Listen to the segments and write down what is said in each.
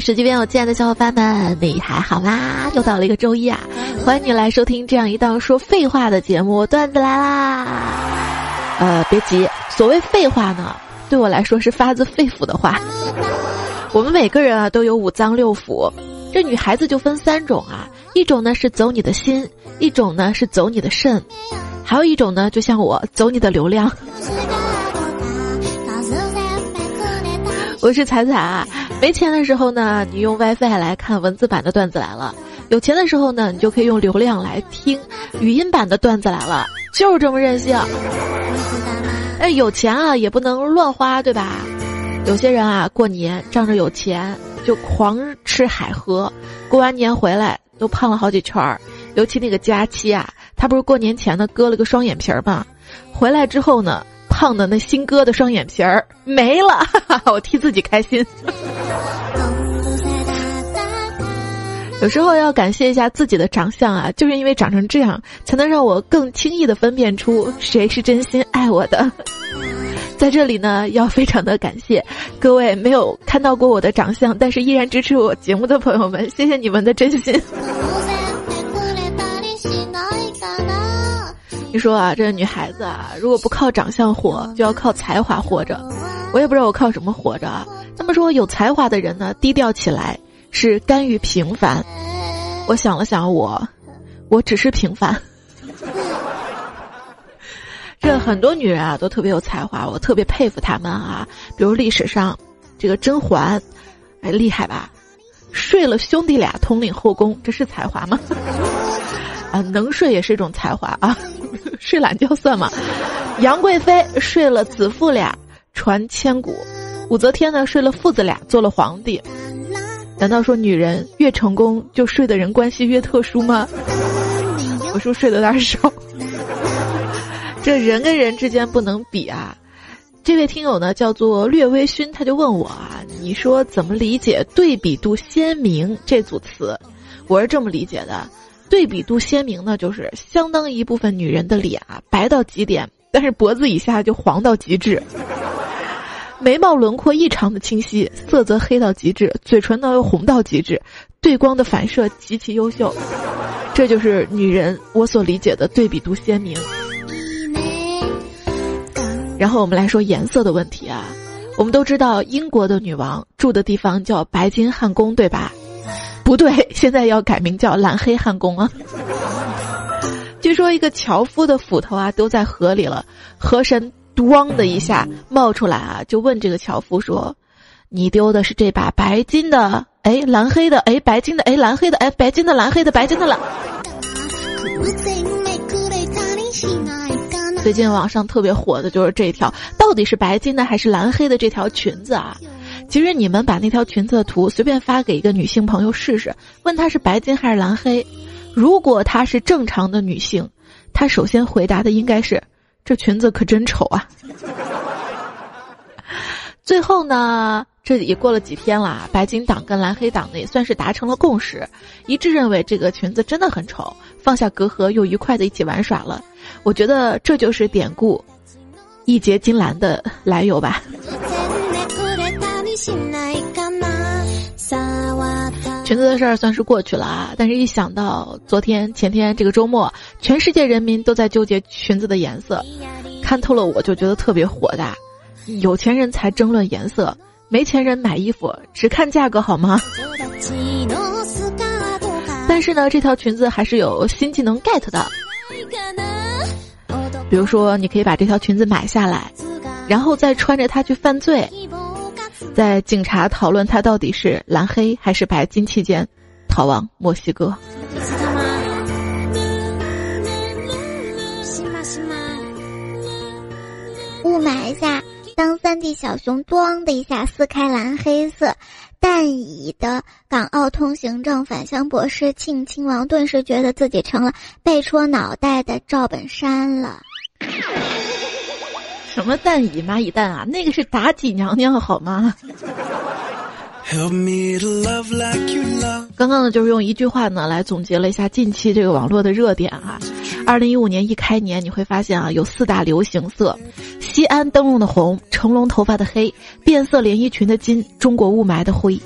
手机边我亲爱的小伙伴们，你还好吗？又到了一个周一啊，欢迎你来收听这样一档说废话的节目，段子来啦！呃，别急，所谓废话呢，对我来说是发自肺腑的话。我们每个人啊都有五脏六腑，这女孩子就分三种啊，一种呢是走你的心，一种呢是走你的肾，还有一种呢就像我走你的流量。我是彩彩啊，没钱的时候呢，你用 WiFi 来看文字版的段子来了；有钱的时候呢，你就可以用流量来听语音版的段子来了，就是这么任性。哎，有钱啊也不能乱花，对吧？有些人啊，过年仗着有钱就狂吃海喝，过完年回来都胖了好几圈儿。尤其那个佳期啊，他不是过年前呢割了个双眼皮儿吗？回来之后呢？唱的那新歌的双眼皮儿没了，我替自己开心。有时候要感谢一下自己的长相啊，就是因为长成这样，才能让我更轻易的分辨出谁是真心爱我的。在这里呢，要非常的感谢各位没有看到过我的长相，但是依然支持我节目的朋友们，谢谢你们的真心。你说啊，这女孩子啊，如果不靠长相活，就要靠才华活着。我也不知道我靠什么活着啊。那么说，有才华的人呢，低调起来是甘于平凡。我想了想，我，我只是平凡。这很多女人啊，都特别有才华，我特别佩服她们啊。比如历史上，这个甄嬛，哎，厉害吧？睡了兄弟俩，统领后宫，这是才华吗？啊，能睡也是一种才华啊。睡懒觉算吗？杨贵妃睡了子父俩，传千古；武则天呢睡了父子俩，做了皇帝。难道说女人越成功，就睡的人关系越特殊吗？我说睡的有点少。这人跟人之间不能比啊。这位听友呢叫做略微醺，他就问我啊，你说怎么理解“对比度鲜明”这组词？我是这么理解的。对比度鲜明呢，就是相当一部分女人的脸啊白到极点，但是脖子以下就黄到极致；眉毛轮廓异常的清晰，色泽黑到极致；嘴唇呢又红到极致，对光的反射极其优秀。这就是女人我所理解的对比度鲜明。然后我们来说颜色的问题啊，我们都知道英国的女王住的地方叫白金汉宫，对吧？不对，现在要改名叫蓝黑汉宫啊！据说一个樵夫的斧头啊，丢在河里了，河神“咣”的一下冒出来啊，就问这个樵夫说：“你丢的是这把白金的？哎，蓝黑的？哎，白金的？哎，蓝黑的？哎，白金的？蓝黑的？白金的了。”最近网上特别火的就是这条，到底是白金的还是蓝黑的这条裙子啊？其实你们把那条裙子的图随便发给一个女性朋友试试，问她是白金还是蓝黑。如果她是正常的女性，她首先回答的应该是：这裙子可真丑啊。最后呢，这也过了几天了，白金党跟蓝黑党呢也算是达成了共识，一致认为这个裙子真的很丑，放下隔阂又愉快的一起玩耍了。我觉得这就是典故“一结金兰”的来由吧。裙子的事儿算是过去了啊，但是一想到昨天、前天这个周末，全世界人民都在纠结裙子的颜色，看透了我就觉得特别火大。有钱人才争论颜色，没钱人买衣服只看价格好吗？但是呢，这条裙子还是有新技能 get 的，比如说你可以把这条裙子买下来，然后再穿着它去犯罪。在警察讨论他到底是蓝黑还是白金期间，逃往墨西哥。雾霾下，当三 D 小熊“咣”的一下撕开蓝黑色淡乙的港澳通行证，返乡博士庆亲王顿时觉得自己成了被戳脑袋的赵本山了。什么蛋乙蚂蚁蛋啊？那个是妲己娘娘好吗？刚刚呢，就是用一句话呢来总结了一下近期这个网络的热点啊。二零一五年一开年，你会发现啊，有四大流行色：西安灯笼的红，成龙头发的黑，变色连衣裙的金，中国雾霾的灰。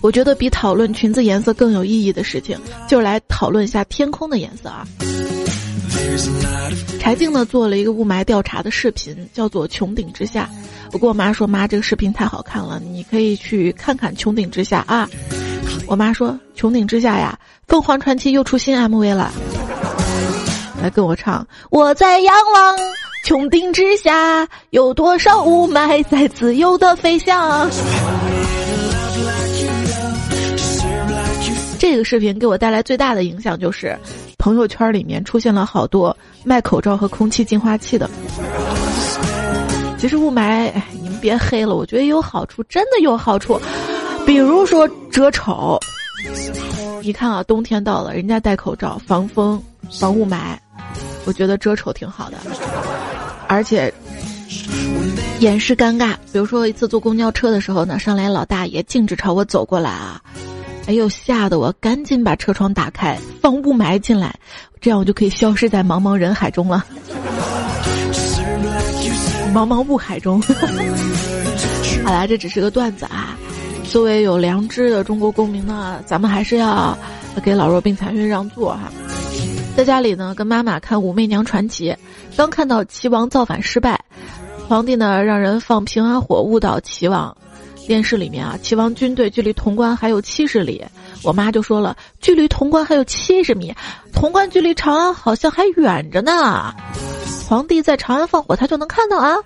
我觉得比讨论裙子颜色更有意义的事情，就是来讨论一下天空的颜色啊。柴静呢做了一个雾霾调查的视频，叫做《穹顶之下》。我跟我妈说：“妈，这个视频太好看了，你可以去看看《穹顶之下》啊。”我妈说：“穹顶之下呀，凤凰传奇又出新 MV 了，来跟我唱。我在仰望穹顶之下，有多少雾霾在自由的飞翔。”这个视频给我带来最大的影响就是，朋友圈里面出现了好多卖口罩和空气净化器的。其实雾霾，你们别黑了，我觉得有好处，真的有好处。比如说遮丑，你看啊，冬天到了，人家戴口罩防风防雾霾，我觉得遮丑挺好的。而且掩饰尴尬，比如说一次坐公交车的时候呢，上来老大爷径直朝我走过来啊，哎呦，吓得我赶紧把车窗打开，放雾霾进来，这样我就可以消失在茫茫人海中了。茫茫雾海中，好啦，这只是个段子啊。作为有良知的中国公民呢，咱们还是要给老弱病残孕让座哈。在家里呢，跟妈妈看《武媚娘传奇》，刚看到齐王造反失败，皇帝呢让人放平安火误导齐王。电视里面啊，齐王军队距离潼关还有七十里，我妈就说了，距离潼关还有七十米，潼关距离长安好像还远着呢。皇帝在长安放火，他就能看到啊！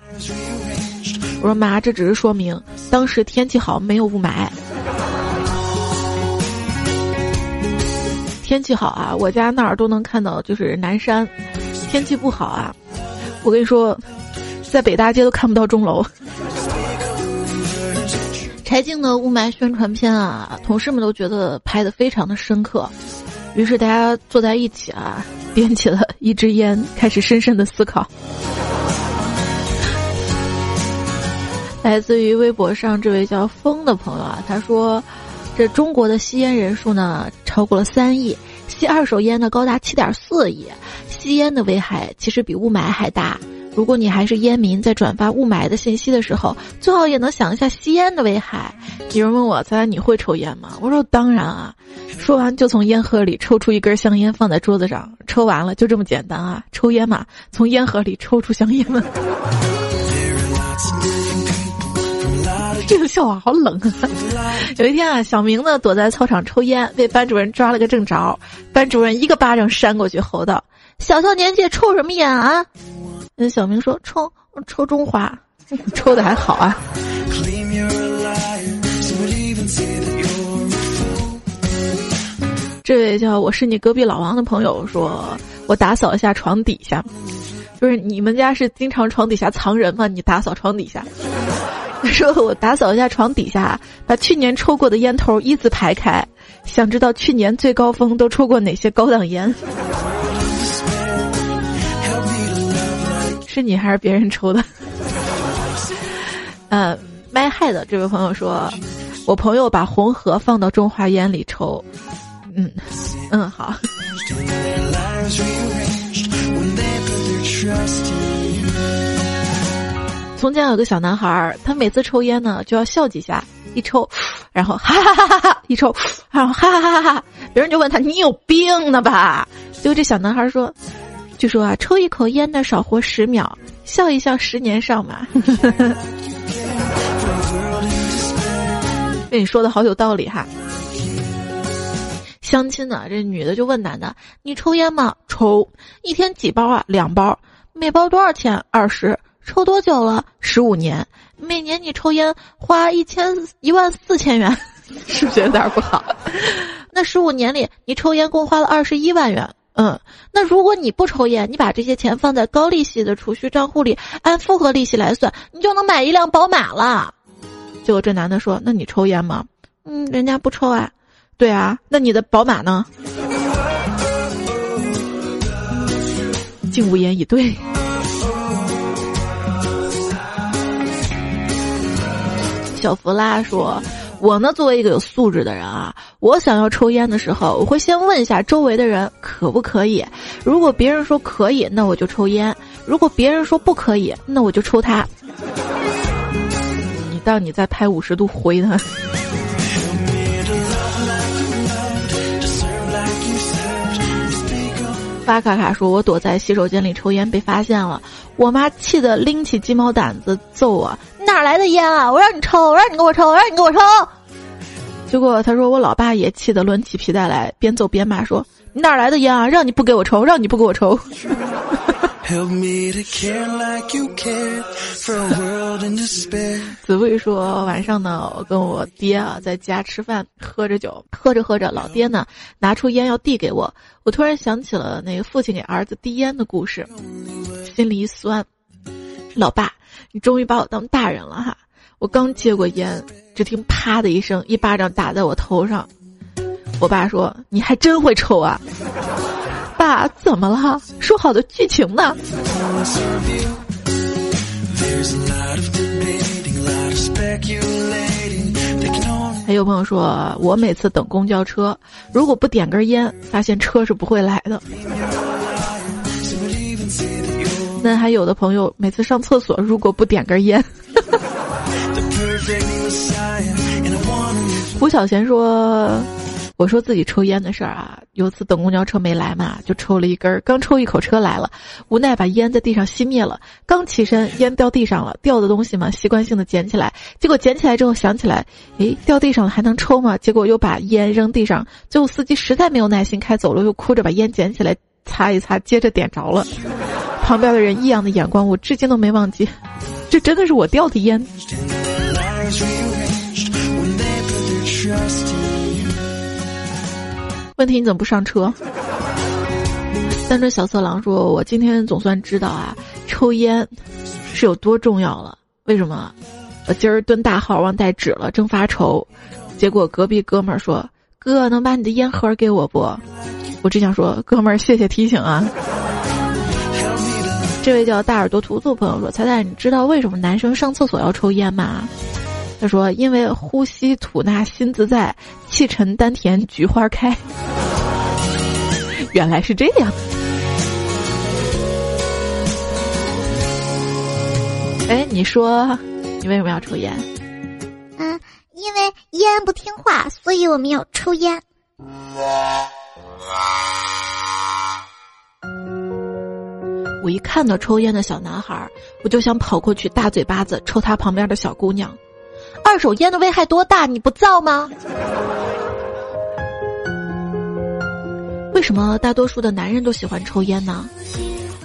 我说妈，这只是说明当时天气好，没有雾霾。天气好啊，我家那儿都能看到，就是南山。天气不好啊，我跟你说，在北大街都看不到钟楼。柴静的雾霾宣传片啊，同事们都觉得拍的非常的深刻。于是大家坐在一起啊，点起了一支烟，开始深深的思考。来自于微博上这位叫风的朋友啊，他说：“这中国的吸烟人数呢超过了三亿，吸二手烟的高达七点四亿，吸烟的危害其实比雾霾还大。”如果你还是烟民，在转发雾霾的信息的时候，最好也能想一下吸烟的危害。有人问我：“猜猜你会抽烟吗？”我说：“当然啊。”说完就从烟盒里抽出一根香烟，放在桌子上，抽完了就这么简单啊！抽烟嘛，从烟盒里抽出香烟嘛。这个笑话好冷啊！有一天啊，小明呢躲在操场抽烟，被班主任抓了个正着。班主任一个巴掌扇过去，吼道：“小小年纪抽什么烟啊？”那小明说：“抽抽中华，抽的还好啊。”这位叫我是你隔壁老王的朋友说：“我打扫一下床底下，就是你们家是经常床底下藏人吗？你打扫床底下。”他说：“我打扫一下床底下，把去年抽过的烟头依次排开，想知道去年最高峰都抽过哪些高档烟。”是你还是别人抽的？呃，麦害的这位朋友说，我朋友把红盒放到中华烟里抽。嗯嗯，好。从前有个小男孩，他每次抽烟呢就要笑几下，一抽，然后哈哈哈哈哈，一抽，然后哈哈哈哈哈，别人就问他你有病呢吧？结果这小男孩说。据说啊，抽一口烟的少活十秒，笑一笑十年少嘛。被 你说的好有道理哈。相亲呢，这女的就问男的：“你抽烟吗？”“抽。”“一天几包啊？”“两包。”“每包多少钱？”“二十。”“抽多久了？”“十五年。”“每年你抽烟花一千一万四千元，是不是有点不好？”“ 那十五年里，你抽烟共花了二十一万元。”嗯，那如果你不抽烟，你把这些钱放在高利息的储蓄账户里，按复合利息来算，你就能买一辆宝马了。结果这男的说：“那你抽烟吗？”嗯，人家不抽啊。对啊，那你的宝马呢？竟无言以对。小弗拉说。我呢作为一个有素质的人啊我想要抽烟的时候我会先问一下周围的人可不可以。如果别人说可以那我就抽烟如果别人说不可以那我就抽他。你到你再拍五十度灰的巴卡卡说我躲在洗手间里抽烟被发现了。我妈气得拎起鸡毛掸子揍我你哪来的烟啊？我让你抽，我让你给我抽，我让你给我抽。”结果他说：“我老爸也气得抡起皮带来，边揍边骂说：你哪来的烟啊？让你不给我抽，让你不给我抽。”子薇说：“晚上呢，我跟我爹啊在家吃饭，喝着酒，喝着喝着，老爹呢拿出烟要递给我，我突然想起了那个父亲给儿子递烟的故事，心里一酸。老爸，你终于把我当大人了哈！我刚接过烟，只听啪的一声，一巴掌打在我头上。我爸说：你还真会抽啊！”爸，怎么了？说好的剧情呢？还有朋友说，我每次等公交车，如果不点根烟，发现车是不会来的。那还有的朋友每次上厕所，如果不点根烟。吴小贤说。我说自己抽烟的事儿啊，有次等公交车没来嘛，就抽了一根儿，刚抽一口车来了，无奈把烟在地上熄灭了，刚起身烟掉地上了，掉的东西嘛，习惯性的捡起来，结果捡起来之后想起来，诶，掉地上了还能抽吗？结果又把烟扔地上，最后司机实在没有耐心开走了，又哭着把烟捡起来擦一擦，接着点着了，旁边的人异样的眼光我至今都没忘记，这真的是我掉的烟。问题你怎么不上车？三只小色狼说：“我今天总算知道啊，抽烟是有多重要了。为什么？我今儿蹲大号忘带纸了，正发愁。结果隔壁哥们儿说：‘哥，能把你的烟盒给我不？’我只想说，哥们儿，谢谢提醒啊。”这位叫大耳朵图图朋友说：“彩彩，你知道为什么男生上厕所要抽烟吗？”他说：“因为呼吸吐纳心自在，气沉丹田菊花开。”原来是这样。哎，你说，你为什么要抽烟？嗯，因为烟不听话，所以我们要抽烟。一看到抽烟的小男孩，我就想跑过去大嘴巴子抽他旁边的小姑娘。二手烟的危害多大？你不造吗？为什么大多数的男人都喜欢抽烟呢？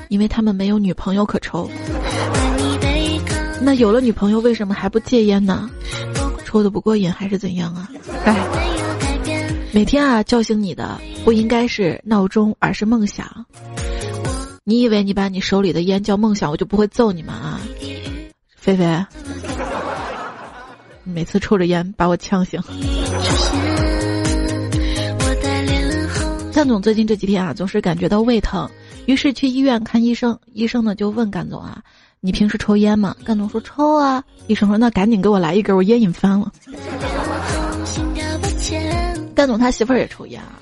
因为他们没有女朋友可抽。那有了女朋友，为什么还不戒烟呢？抽的不过瘾还是怎样啊？哎，每天啊叫醒你的不应该是闹钟，而是梦想。你以为你把你手里的烟叫梦想，我就不会揍你们？啊，菲菲。每次抽着烟把我呛醒。干总最近这几天啊，总是感觉到胃疼，于是去医院看医生。医生呢就问干总啊：“你平时抽烟吗？”干总说：“抽啊。”医生说：“那赶紧给我来一根，我烟瘾翻了。”干总他媳妇儿也抽烟啊。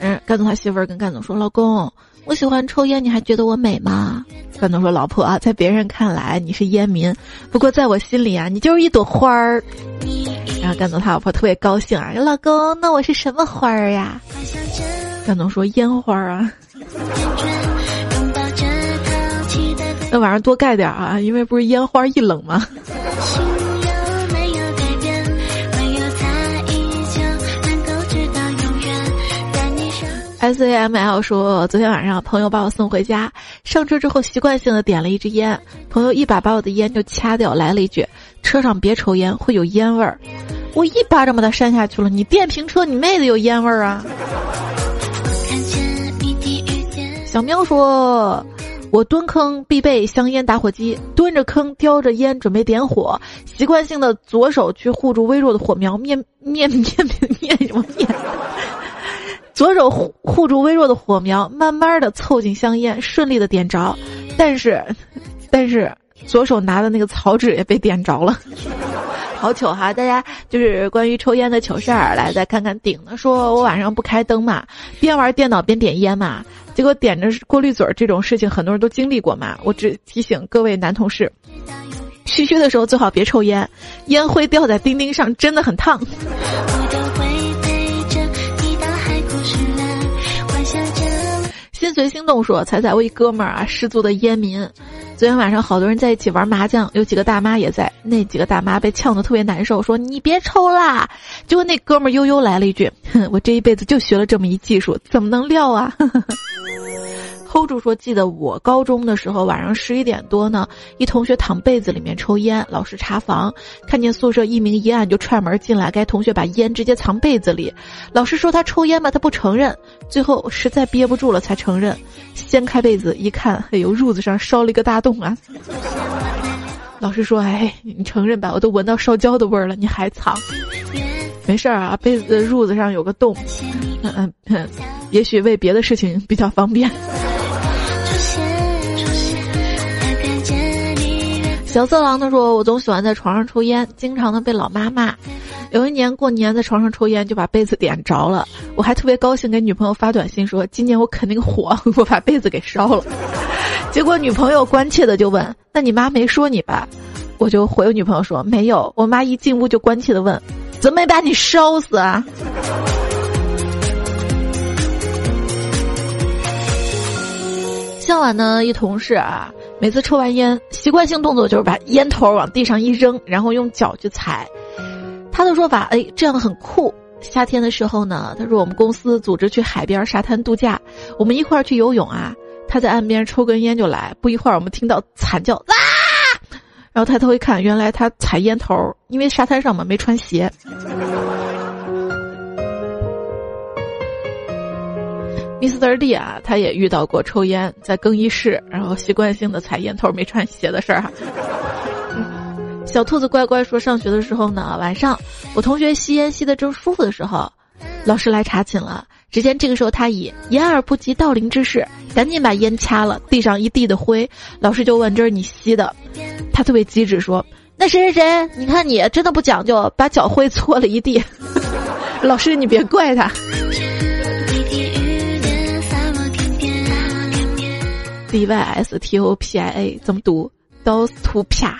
嗯，干总他媳妇儿跟干总说：“老公。”我喜欢抽烟，你还觉得我美吗？干总说：“老婆啊，在别人看来你是烟民，不过在我心里啊，你就是一朵花儿。”然后干总他老婆特别高兴啊，说老公，那我是什么花儿呀？干总说：“烟花啊。”那晚上多盖点儿啊，因为不是烟花易冷吗 ？S A M L 说，昨天晚上朋友把我送回家，上车之后习惯性的点了一支烟，朋友一把把我的烟就掐掉，来了一句：“车上别抽烟，会有烟味儿。”我一巴掌把他扇下去了。你电瓶车，你妹的有烟味儿啊！小喵说，我蹲坑必备香烟打火机，蹲着坑叼着烟准备点火，习惯性的左手去护住微弱的火苗，面面面面面什么面？左手护护住微弱的火苗，慢慢的凑近香烟，顺利的点着，但是，但是左手拿的那个草纸也被点着了，好糗哈！大家就是关于抽烟的糗事儿，来再看看顶的，说我晚上不开灯嘛，边玩电脑边点烟嘛，结果点着过滤嘴这种事情很多人都经历过嘛，我只提醒各位男同事，嘘嘘的时候最好别抽烟，烟灰掉在钉钉上真的很烫。心随心动说：“彩彩，我一哥们儿啊，十足的烟民。昨天晚上好多人在一起玩麻将，有几个大妈也在。那几个大妈被呛得特别难受，说你别抽啦。结果那哥们儿悠悠来了一句：哼，我这一辈子就学了这么一技术，怎么能撂啊？” hold 住说，记得我高中的时候，晚上十一点多呢，一同学躺被子里面抽烟，老师查房，看见宿舍一明一暗，就踹门进来。该同学把烟直接藏被子里，老师说他抽烟吧，他不承认，最后实在憋不住了才承认。掀开被子一看，哎呦，褥子上烧了一个大洞啊！老师说，哎，你承认吧，我都闻到烧焦的味儿了，你还藏？没事儿啊，被子褥子上有个洞，嗯嗯，也许为别的事情比较方便。小色狼他说：“我总喜欢在床上抽烟，经常的被老妈骂。有一年过年在床上抽烟，就把被子点着了。我还特别高兴，给女朋友发短信说：今年我肯定火，我把被子给烧了。结果女朋友关切的就问：那你妈没说你吧？我就回我女朋友说：没有。我妈一进屋就关切的问：怎么没把你烧死啊？向晚呢，一同事啊。”每次抽完烟，习惯性动作就是把烟头往地上一扔，然后用脚去踩。他的说法，哎，这样很酷。夏天的时候呢，他说我们公司组织去海边沙滩度假，我们一块儿去游泳啊。他在岸边抽根烟就来，不一会儿我们听到惨叫啊，然后抬头一看，原来他踩烟头，因为沙滩上嘛没穿鞋。Mr. D 啊，他也遇到过抽烟在更衣室，然后习惯性的踩烟头没穿鞋的事儿哈。小兔子乖乖说，上学的时候呢，晚上我同学吸烟吸的正舒服的时候，老师来查寝了。只见这个时候他以掩耳不及盗铃之势，赶紧把烟掐了，地上一地的灰。老师就问：“这是你吸的？”他特别机智说：“那谁谁谁，你看你真的不讲究，把脚灰搓了一地。” 老师你别怪他。D Y S T O P I A 怎么读？刀图啪。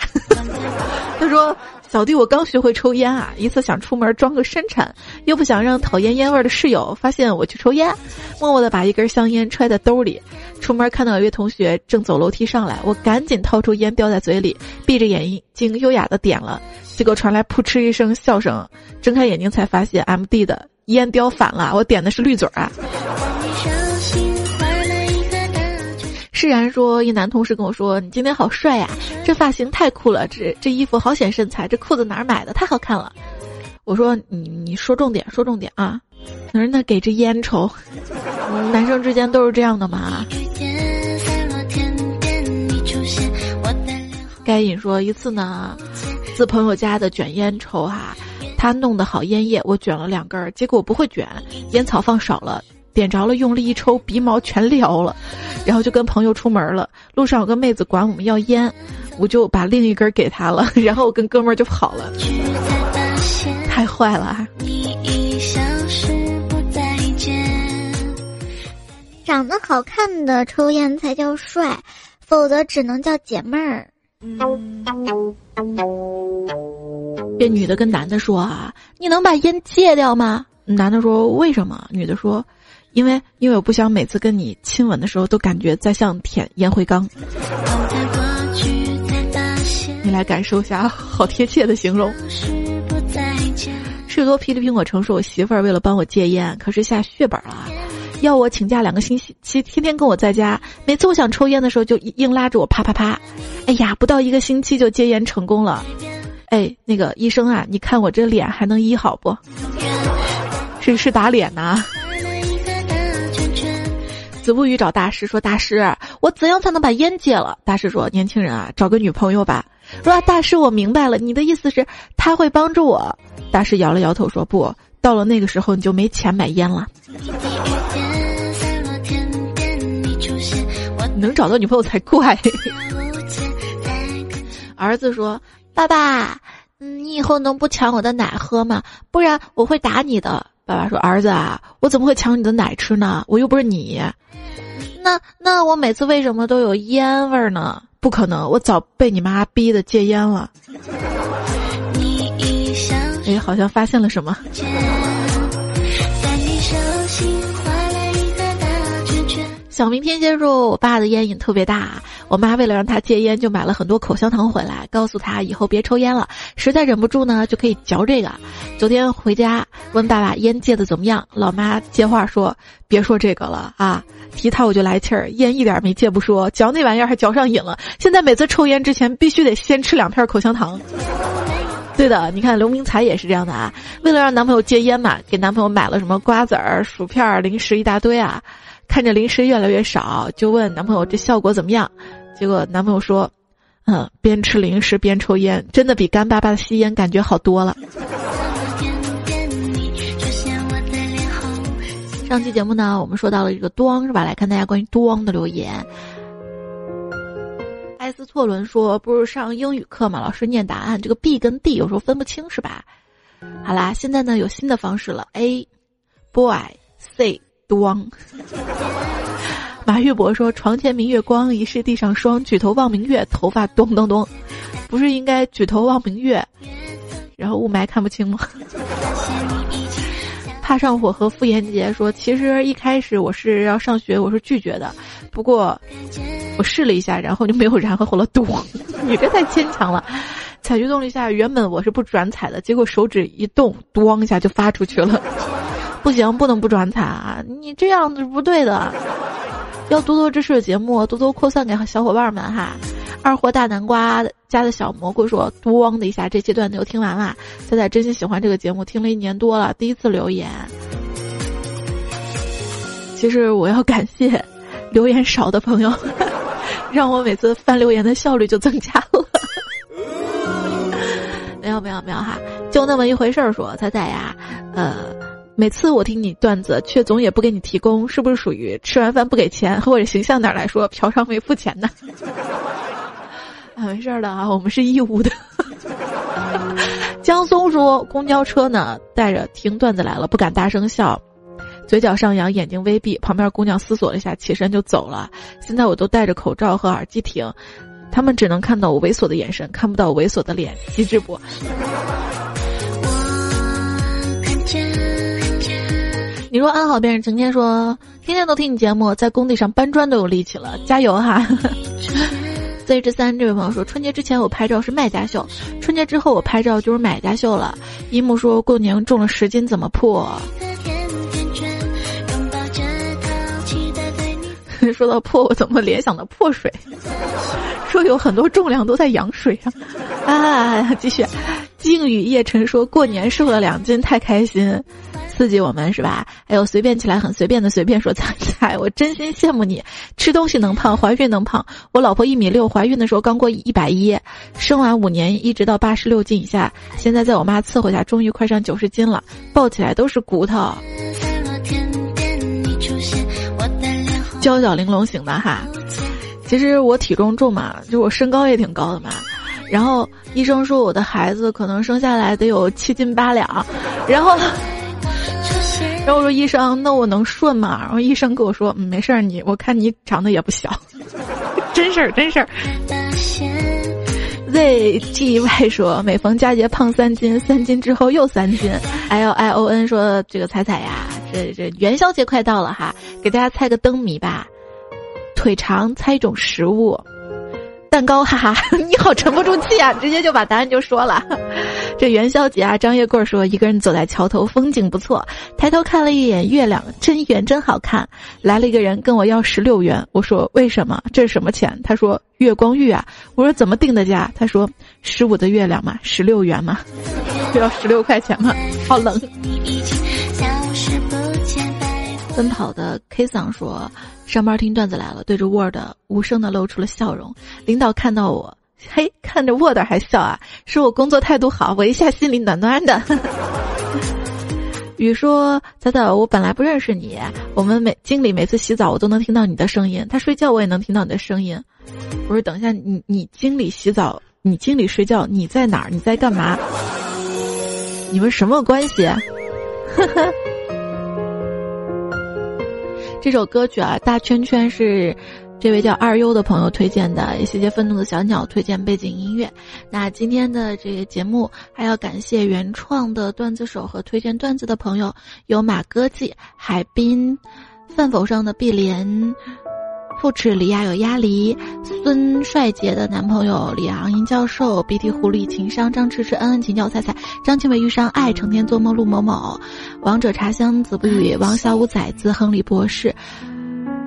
他说：“小弟，我刚学会抽烟啊，一次想出门装个深沉，又不想让讨厌烟味的室友发现我去抽烟，默默的把一根香烟揣在兜里。出门看到一位同学正走楼梯上来，我赶紧掏出烟叼在嘴里，闭着眼睛优雅的点了，结果传来扑哧一声笑声，睁开眼睛才发现 M D 的烟叼反了，我点的是绿嘴啊。”释然说：“一男同事跟我说，你今天好帅呀，这发型太酷了，这这衣服好显身材，这裤子哪儿买的？太好看了。”我说：“你你说重点，说重点啊！”他说：“那给支烟抽，男生之间都是这样的嘛。”该隐说：“一次呢，自朋友家的卷烟抽哈，他弄得好烟叶，我卷了两根儿，结果我不会卷，烟草放少了。”点着了，用力一抽，鼻毛全撩了，然后就跟朋友出门了。路上有个妹子管我们要烟，我就把另一根给她了，然后我跟哥们儿就跑了。太坏了！长得好看的抽烟才叫帅，否则只能叫姐妹儿。这女的跟男的说啊：“你能把烟戒掉吗？”男的说：“为什么？”女的说。因为，因为我不想每次跟你亲吻的时候都感觉在像舔烟灰缸。你来感受一下，好贴切的形容。士多啤梨苹果橙说，我媳妇儿为了帮我戒烟，可是下血本了，要我请假两个星期，天天跟我在家。每次我想抽烟的时候，就硬拉着我啪啪啪。哎呀，不到一个星期就戒烟成功了。哎，那个医生啊，你看我这脸还能医好不？是是打脸呐。子不语找大师说：“大师，我怎样才能把烟戒了？”大师说：“年轻人啊，找个女朋友吧。”说啊：“大师，我明白了，你的意思是他会帮助我。”大师摇了摇头说：“不，到了那个时候你就没钱买烟了。”能找到女朋友才怪。儿子说：“爸爸，你以后能不抢我的奶喝吗？不然我会打你的。”爸爸说：“儿子啊，我怎么会抢你的奶吃呢？我又不是你。那那我每次为什么都有烟味儿呢？不可能，我早被你妈逼的戒烟了。”哎，好像发现了什么。小明天接说：“我爸的烟瘾特别大，我妈为了让他戒烟，就买了很多口香糖回来，告诉他以后别抽烟了。实在忍不住呢，就可以嚼这个。昨天回家问爸爸烟戒的怎么样，老妈接话说：别说这个了啊，提他我就来气儿。烟一点没戒不说，嚼那玩意儿还嚼上瘾了。现在每次抽烟之前必须得先吃两片口香糖。”对的，你看刘明才也是这样的啊。为了让男朋友戒烟嘛，给男朋友买了什么瓜子儿、薯片、零食一大堆啊。看着零食越来越少，就问男朋友这效果怎么样？结果男朋友说：“嗯，边吃零食边抽烟，真的比干巴巴的吸烟感觉好多了。”上期节目呢，我们说到了这个“多”是吧？来看大家关于“多”的留言。艾斯错伦说：“不是上英语课嘛，老师念答案，这个 B 跟 D 有时候分不清是吧？”好啦，现在呢有新的方式了，a，boy，c 咣。马玉博说：“床前明月光，疑是地上霜。举头望明月，头发咚咚咚。”不是应该举头望明月，然后雾霾看不清吗？怕上火和傅炎杰说：“其实一开始我是要上学，我是拒绝的。不过我试了一下，然后就没有然后了。嘟，你这太牵强了。采菊动力下，原本我是不转采的，结果手指一动，咣一下就发出去了。不行，不能不转采啊！你这样子是不对的。要多多支持节目，多多扩散给小伙伴们哈。二货大南瓜家的小蘑菇说：“咣的一下，这期段子又听完了。仔仔真心喜欢这个节目，听了一年多了，第一次留言。其实我要感谢留言少的朋友，让我每次翻留言的效率就增加了。没有没有没有哈，就那么一回事儿。说仔仔呀，呃。”每次我听你段子，却总也不给你提供，是不是属于吃完饭不给钱，或者形象点来说，嫖娼没付钱呢？啊，没事的啊，我们是义务的。江松说，公交车呢，带着听段子来了，不敢大声笑，嘴角上扬，眼睛微闭。旁边姑娘思索了一下，起身就走了。现在我都戴着口罩和耳机听，他们只能看到我猥琐的眼神，看不到我猥琐的脸。机智不？你说安好便是晴天说，天天都听你节目，在工地上搬砖都有力气了，加油哈！Z 之三这位朋友说，春节之前我拍照是卖家秀，春节之后我拍照就是买家秀了。一木说过年重了十斤怎么破？说到破，我怎么联想到破水？说有很多重量都在羊水上啊！继续，静雨叶晨说过年瘦了两斤，太开心。刺激我们是吧？还有随便起来很随便的随便说菜菜，我真心羡慕你，吃东西能胖，怀孕能胖。我老婆一米六，怀孕的时候刚过一百一，生完五年一直到八十六斤以下，现在在我妈伺候下，终于快上九十斤了，抱起来都是骨头。娇小玲珑型的哈，其实我体重重嘛，就我身高也挺高的嘛。然后医生说我的孩子可能生下来得有七斤八两，然后。然后我说医生，那我能顺吗？然后医生跟我说，嗯，没事儿，你我看你长得也不小，真事儿真事儿。ZGY 说，每逢佳节胖三斤，三斤之后又三斤。L I O N 说，这个彩彩呀，这这元宵节快到了哈，给大家猜个灯谜吧，腿长猜一种食物。蛋糕，哈哈，你好沉不住气啊！直接就把答案就说了。这元宵节啊，张月贵说，一个人走在桥头，风景不错，抬头看了一眼月亮，真圆，真好看。来了一个人跟我要十六元，我说为什么？这是什么钱？他说月光玉啊。我说怎么定的价？他说十五的月亮嘛，十六元嘛，就要十六块钱嘛。好冷。奔跑的 K 桑说。上班听段子来了，对着 Word 无声的露出了笑容。领导看到我，嘿，看着 Word 还笑啊，说我工作态度好，我一下心里暖暖的。雨说：“早早，我本来不认识你，我们每经理每次洗澡我都能听到你的声音，他睡觉我也能听到你的声音。我说等一下，你你经理洗澡，你经理睡觉，你在哪儿？你在干嘛？你们什么关系？”呵呵。这首歌曲啊，大圈圈是这位叫二优的朋友推荐的，谢谢愤怒的小鸟推荐背景音乐。那今天的这个节目还要感谢原创的段子手和推荐段子的朋友，有马歌记、海滨、饭否上的碧莲、富齿李亚有鸭梨，孙帅杰的男朋友李昂英教授，鼻涕狐狸情商张迟迟恩恩情教菜菜，张庆伟遇上爱成天做梦陆某某，王者茶香子不语王小五崽子亨利博士，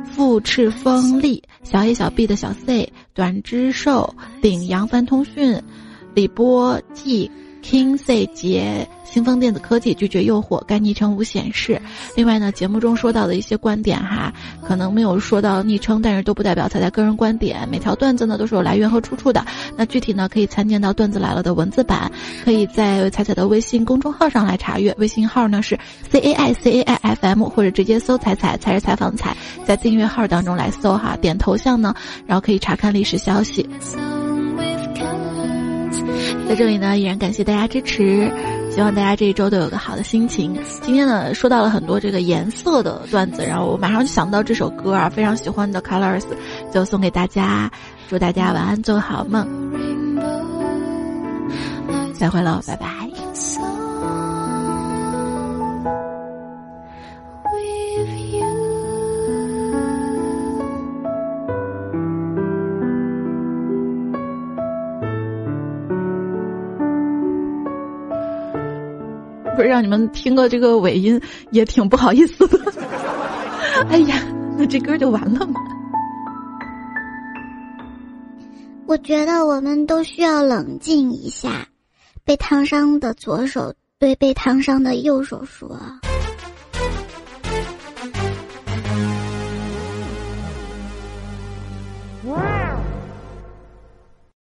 富翅锋利小 A 小 B 的小 C 短肢兽顶扬帆通讯，李波 G King C 杰。新风电子科技拒绝诱惑，该昵称无显示。另外呢，节目中说到的一些观点哈，可能没有说到昵称，但是都不代表彩彩个人观点。每条段子呢都是有来源和出处的。那具体呢可以参见到段子来了的文字版，可以在彩彩的微信公众号上来查阅。微信号呢是 C A I C A I F M，或者直接搜“彩彩才是采访彩”，在订阅号当中来搜哈，点头像呢，然后可以查看历史消息。在这里呢，依然感谢大家支持。希望大家这一周都有个好的心情。今天呢，说到了很多这个颜色的段子，然后我马上就想到这首歌啊，非常喜欢的 Colors，就送给大家，祝大家晚安，做个好梦。再会了，拜拜。So 让你们听个这个尾音也挺不好意思的。哎呀，那这歌就完了吗？我觉得我们都需要冷静一下。被烫伤的左手对被烫伤的右手说。